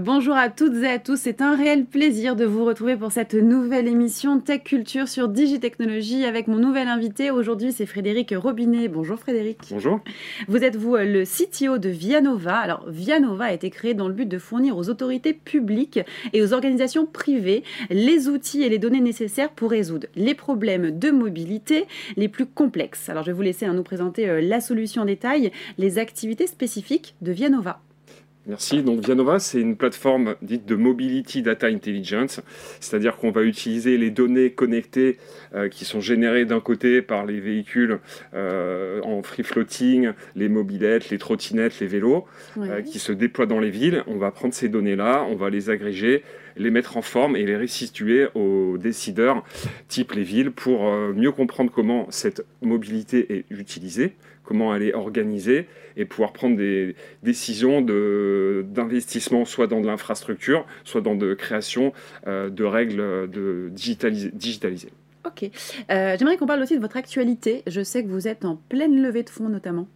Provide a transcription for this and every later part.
Bonjour à toutes et à tous, c'est un réel plaisir de vous retrouver pour cette nouvelle émission Tech Culture sur Digitechnologie avec mon nouvel invité. Aujourd'hui, c'est Frédéric Robinet. Bonjour Frédéric. Bonjour. Vous êtes vous le CTO de Vianova. Alors Vianova a été créé dans le but de fournir aux autorités publiques et aux organisations privées les outils et les données nécessaires pour résoudre les problèmes de mobilité les plus complexes. Alors je vais vous laisser nous présenter euh, la solution en détail, les activités spécifiques de Vianova. Merci. Donc Vianova, c'est une plateforme dite de Mobility Data Intelligence, c'est-à-dire qu'on va utiliser les données connectées euh, qui sont générées d'un côté par les véhicules euh, en free floating, les mobilettes, les trottinettes, les vélos, euh, qui se déploient dans les villes. On va prendre ces données-là, on va les agréger, les mettre en forme et les restituer aux décideurs, type les villes, pour mieux comprendre comment cette mobilité est utilisée comment elle est organisée et pouvoir prendre des décisions d'investissement soit dans de l'infrastructure, soit dans de création euh, de règles de digitalisées. Ok. Euh, j'aimerais qu'on parle aussi de votre actualité. Je sais que vous êtes en pleine levée de fonds notamment.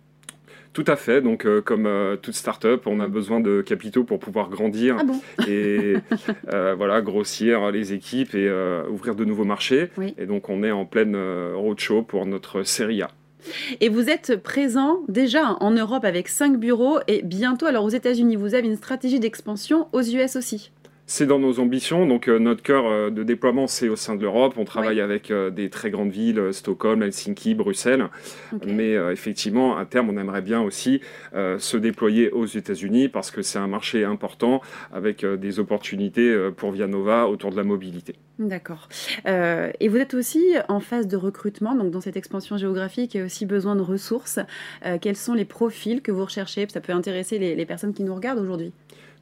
Tout à fait. Donc, euh, comme toute start-up, on a besoin de capitaux pour pouvoir grandir ah et voilà, grossir les équipes et ouvrir de nouveaux marchés. Et donc, on est en pleine roadshow pour notre série A. Et vous êtes présent déjà en Europe avec cinq bureaux et bientôt alors aux États-Unis. Vous avez une stratégie d'expansion aux US aussi. C'est dans nos ambitions. Donc, euh, notre cœur euh, de déploiement, c'est au sein de l'Europe. On travaille avec euh, des très grandes villes, Stockholm, Helsinki, Bruxelles. Mais effectivement, à terme, on aimerait bien aussi se déployer aux États-Unis parce que c'est un marché important avec des opportunités pour Vianova autour de la mobilité. D'accord. et vous êtes aussi en phase de recrutement, donc dans cette expansion géographique, il y a aussi besoin de ressources. quels sont les profils que vous recherchez? Ça peut intéresser les personnes qui nous regardent aujourd'hui.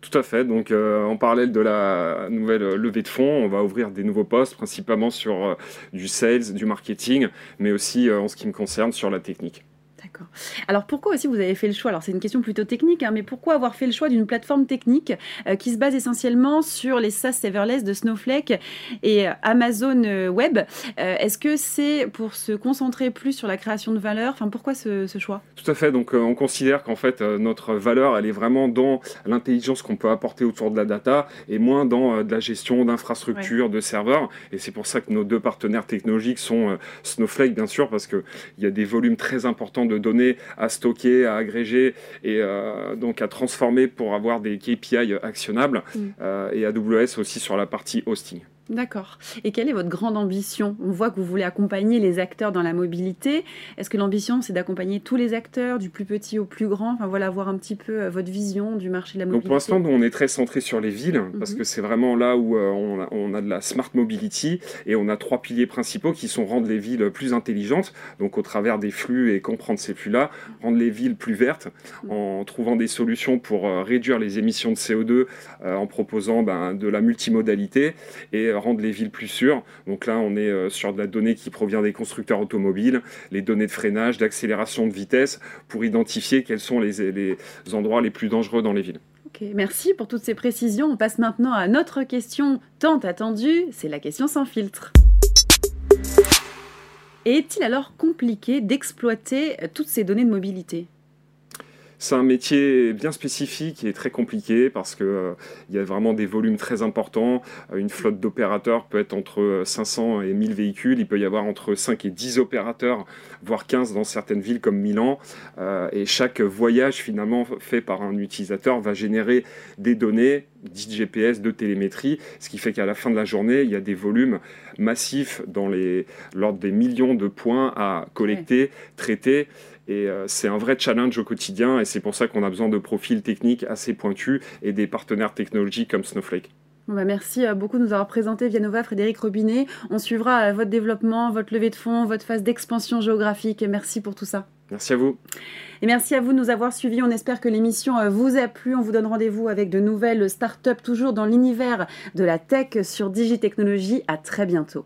Tout à fait. Donc, euh, en parallèle de la nouvelle levée de fonds, on va ouvrir des nouveaux postes, principalement sur euh, du sales, du marketing, mais aussi, euh, en ce qui me concerne, sur la technique. D'accord. Alors pourquoi aussi vous avez fait le choix? Alors c'est une question plutôt technique, hein, mais pourquoi avoir fait le choix d'une plateforme technique euh, qui se base essentiellement sur les SaaS serverless de Snowflake et euh, Amazon euh, Web? Est-ce que c'est pour se concentrer plus sur la création de valeur? Enfin pourquoi ce, choix? Tout à fait. Donc on considère qu'en fait notre valeur elle est vraiment dans l'intelligence qu'on peut apporter autour de la data et moins dans de la gestion d'infrastructures, de serveurs. Et c'est pour ça que nos deux partenaires technologiques sont Snowflake bien sûr parce qu'il y a des volumes très importants de données à stocker, à agréger et euh, donc à transformer pour avoir des KPI actionnables mm. euh, et AWS aussi sur la partie hosting. D'accord. Et quelle est votre grande ambition? On voit que vous voulez accompagner les acteurs dans la mobilité. Est-ce que l'ambition, c'est d'accompagner tous les acteurs, du plus petit au plus grand? Enfin voilà, voir un petit peu euh, votre vision du marché de la mobilité. Donc pour l'instant, on est très centré sur les villes, parce mhm. que c'est vraiment là où euh, on, a, on, a, de la smart mobility, et on a trois piliers principaux qui sont rendre les villes plus intelligentes, donc au travers des flux et comprendre ces flux-là, rendre les villes plus vertes, mhm. en trouvant des solutions pour euh, réduire les émissions de CO2, en proposant ben, de la multimodalité, et rendre les villes plus sûres. Donc là, on est euh, sur de la donnée qui provient des constructeurs automobiles, les données de freinage, d'accélération de vitesse, pour identifier quels sont les, endroits les plus dangereux dans les villes. Ok, merci pour toutes ces précisions. On passe maintenant à notre question tant attendue, c'est la question sans filtre. Est-il alors compliqué d'exploiter toutes ces données de mobilité? C'est un métier bien spécifique et très compliqué parce qu'il euh, y a vraiment des volumes très importants. Euh, une flotte d'opérateurs peut être entre 500 et 1000 véhicules. Il peut y avoir entre 5 et 10 opérateurs, voire 15 dans certaines villes comme Milan. Euh, et chaque voyage finalement fait par un utilisateur va générer des données, dites GPS, de télémétrie, ce qui fait qu'à la fin de la journée, il y a des volumes massifs dans les l'ordre des millions de points à collecter, traiter. Et euh, c'est un vrai challenge au quotidien et c'est pour ça qu'on a besoin de profils techniques assez pointus et des partenaires technologiques comme Snowflake. Bah, merci euh, beaucoup de nous avoir présenté Vianova, Frédéric Robinet. On suivra euh, votre développement, votre levée de fonds, votre phase d'expansion géographique. Merci pour tout ça. Merci à vous. Et merci à vous de nous avoir suivis. On espère que l'émission vous a plu. On vous donne rendez-vous avec de nouvelles startups, toujours dans l'univers de la tech sur Digitechnologie. À très bientôt.